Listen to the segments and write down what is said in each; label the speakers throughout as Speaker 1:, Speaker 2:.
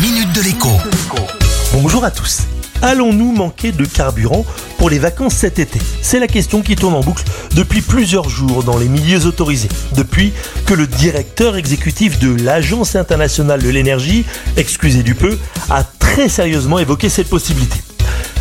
Speaker 1: minute de l'écho.
Speaker 2: Bonjour à tous. Allons-nous manquer de carburant pour les vacances cet été? C'est la question qui tourne en boucle depuis plusieurs jours dans les milieux autorisés. Depuis que le directeur exécutif de l'Agence internationale de l'énergie, excusez du peu, a très sérieusement évoqué cette possibilité.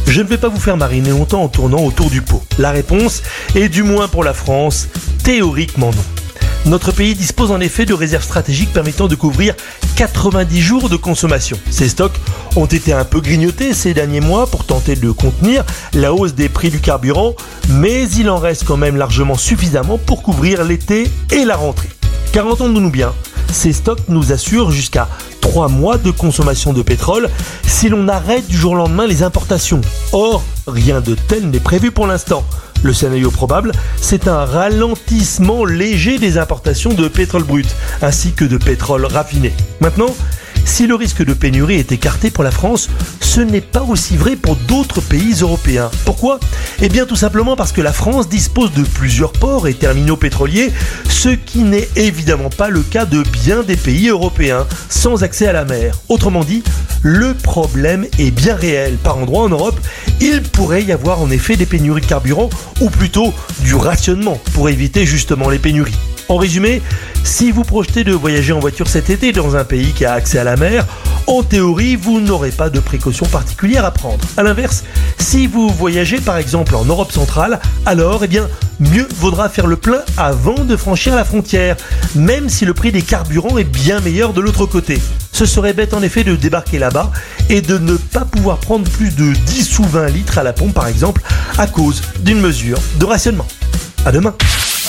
Speaker 2: Je ne vais pas vous faire mariner longtemps en tournant autour du pot. La réponse est du moins pour la France, théoriquement non. Notre pays dispose en effet de réserves stratégiques permettant de couvrir 90 jours de consommation. Ces stocks ont été un peu grignotés ces derniers mois pour tenter de contenir la hausse des prix du carburant, mais il en reste quand même largement suffisamment pour couvrir l'été et la rentrée. Car entendons-nous bien, ces stocks nous assurent jusqu'à 3 mois de consommation de pétrole si l'on arrête du jour au lendemain les importations. Or, rien de tel n'est prévu pour l'instant. Le scénario probable, c'est un ralentissement léger des importations de pétrole brut, ainsi que de pétrole raffiné. Maintenant, si le risque de pénurie est écarté pour la France, ce n'est pas aussi vrai pour d'autres pays européens. Pourquoi? Eh bien tout simplement parce que la France dispose de plusieurs ports et terminaux pétroliers, ce qui n'est évidemment pas le cas de bien des pays européens, sans accès à la mer. Autrement dit, le problème est bien réel. Par endroits en Europe, il pourrait y avoir en effet des pénuries de carburant, ou plutôt du rationnement, pour éviter justement les pénuries. En résumé, si vous projetez de voyager en voiture cet été dans un pays qui a accès à la mer, en théorie, vous n'aurez pas de précautions particulières à prendre. A l'inverse, si vous voyagez par exemple en Europe centrale, alors eh bien, mieux vaudra faire le plein avant de franchir la frontière, même si le prix des carburants est bien meilleur de l'autre côté. Ce serait bête en effet de débarquer là-bas et de ne pas pouvoir prendre plus de 10 ou 20 litres à la pompe par exemple à cause d'une mesure de rationnement. À demain.